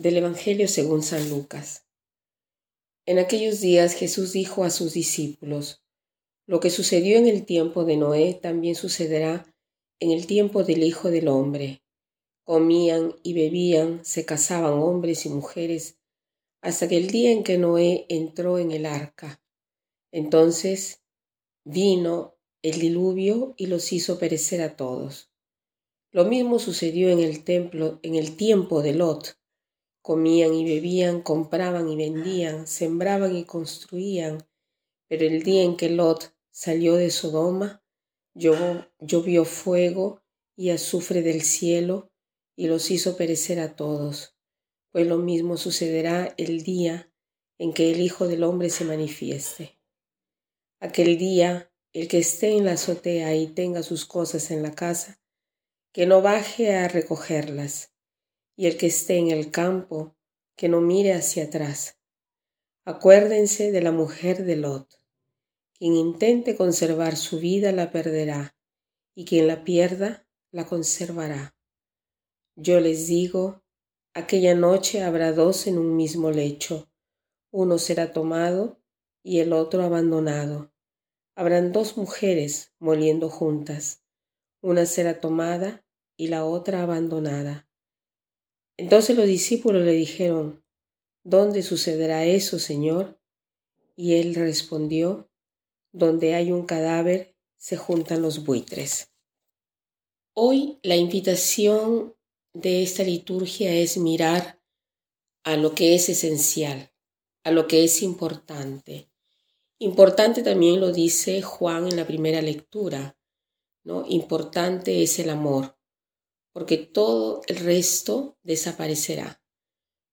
Del Evangelio según San Lucas. En aquellos días Jesús dijo a sus discípulos, Lo que sucedió en el tiempo de Noé también sucederá en el tiempo del Hijo del Hombre. Comían y bebían, se casaban hombres y mujeres, hasta que el día en que Noé entró en el arca. Entonces vino el diluvio y los hizo perecer a todos. Lo mismo sucedió en el templo, en el tiempo de Lot Comían y bebían, compraban y vendían, sembraban y construían. Pero el día en que Lot salió de Sodoma, llovió fuego y azufre del cielo y los hizo perecer a todos. Pues lo mismo sucederá el día en que el Hijo del Hombre se manifieste. Aquel día, el que esté en la azotea y tenga sus cosas en la casa, que no baje a recogerlas y el que esté en el campo, que no mire hacia atrás. Acuérdense de la mujer de Lot. Quien intente conservar su vida la perderá, y quien la pierda la conservará. Yo les digo, aquella noche habrá dos en un mismo lecho, uno será tomado y el otro abandonado. Habrán dos mujeres moliendo juntas, una será tomada y la otra abandonada. Entonces los discípulos le dijeron, ¿Dónde sucederá eso, Señor? Y él respondió, Donde hay un cadáver, se juntan los buitres. Hoy la invitación de esta liturgia es mirar a lo que es esencial, a lo que es importante. Importante también lo dice Juan en la primera lectura, ¿no? Importante es el amor porque todo el resto desaparecerá.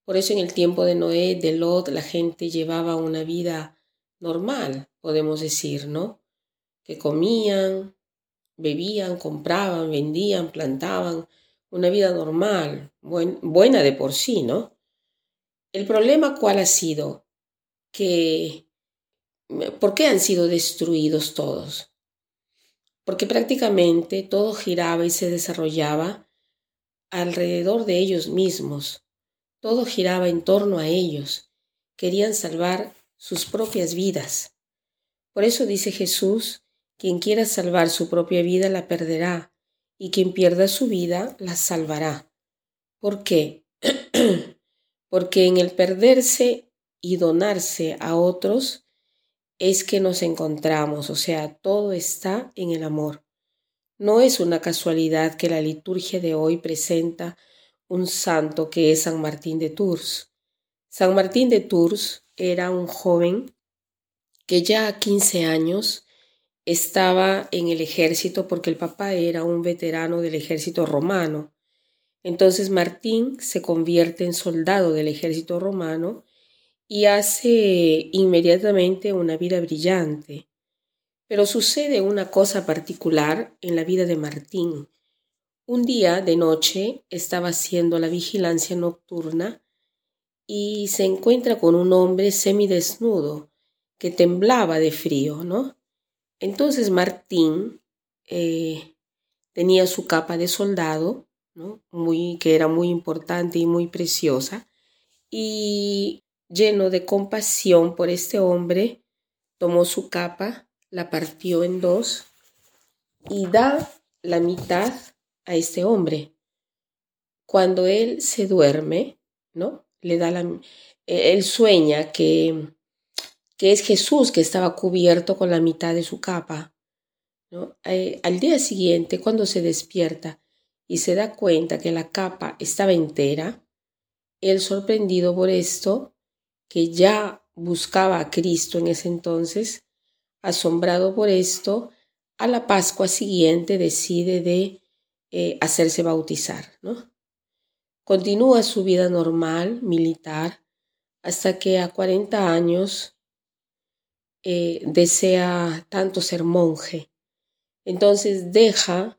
Por eso en el tiempo de Noé, de Lot, la gente llevaba una vida normal, podemos decir, ¿no? Que comían, bebían, compraban, vendían, plantaban, una vida normal, buena de por sí, ¿no? El problema cuál ha sido? Que, ¿por qué han sido destruidos todos? Porque prácticamente todo giraba y se desarrollaba alrededor de ellos mismos. Todo giraba en torno a ellos. Querían salvar sus propias vidas. Por eso dice Jesús, quien quiera salvar su propia vida la perderá, y quien pierda su vida la salvará. ¿Por qué? Porque en el perderse y donarse a otros es que nos encontramos, o sea, todo está en el amor. No es una casualidad que la liturgia de hoy presenta un santo que es San Martín de Tours. San Martín de Tours era un joven que ya a 15 años estaba en el ejército porque el papá era un veterano del ejército romano. Entonces Martín se convierte en soldado del ejército romano y hace inmediatamente una vida brillante. Pero sucede una cosa particular en la vida de Martín. Un día de noche estaba haciendo la vigilancia nocturna y se encuentra con un hombre semidesnudo que temblaba de frío, ¿no? Entonces Martín eh, tenía su capa de soldado, ¿no? Que era muy importante y muy preciosa, y lleno de compasión por este hombre, tomó su capa la partió en dos y da la mitad a este hombre. Cuando él se duerme, ¿no? Le da la él sueña que que es Jesús que estaba cubierto con la mitad de su capa. ¿no? Eh, al día siguiente, cuando se despierta y se da cuenta que la capa estaba entera, él sorprendido por esto, que ya buscaba a Cristo en ese entonces, Asombrado por esto, a la Pascua siguiente decide de eh, hacerse bautizar, ¿no? Continúa su vida normal, militar, hasta que a 40 años eh, desea tanto ser monje. Entonces deja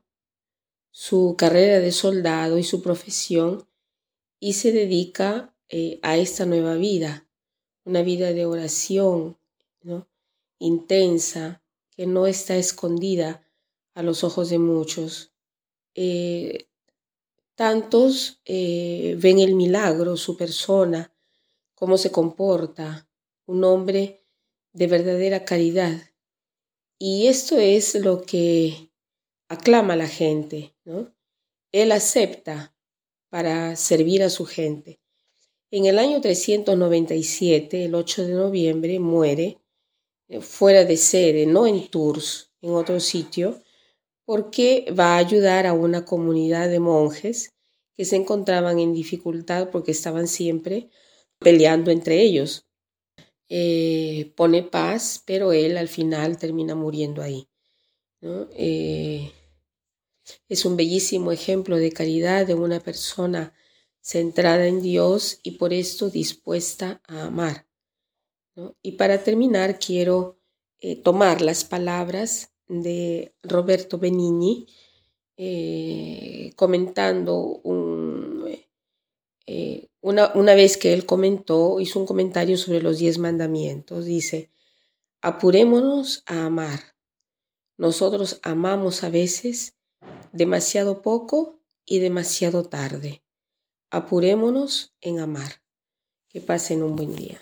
su carrera de soldado y su profesión y se dedica eh, a esta nueva vida, una vida de oración, ¿no? Intensa, que no está escondida a los ojos de muchos. Eh, tantos eh, ven el milagro, su persona, cómo se comporta, un hombre de verdadera caridad. Y esto es lo que aclama la gente, ¿no? Él acepta para servir a su gente. En el año 397, el 8 de noviembre, muere fuera de sede, no en Tours, en otro sitio, porque va a ayudar a una comunidad de monjes que se encontraban en dificultad porque estaban siempre peleando entre ellos. Eh, pone paz, pero él al final termina muriendo ahí. Eh, es un bellísimo ejemplo de caridad de una persona centrada en Dios y por esto dispuesta a amar. Y para terminar, quiero eh, tomar las palabras de Roberto Benigni eh, comentando eh, una, una vez que él comentó, hizo un comentario sobre los diez mandamientos. Dice, apurémonos a amar. Nosotros amamos a veces demasiado poco y demasiado tarde. Apurémonos en amar. Que pasen un buen día.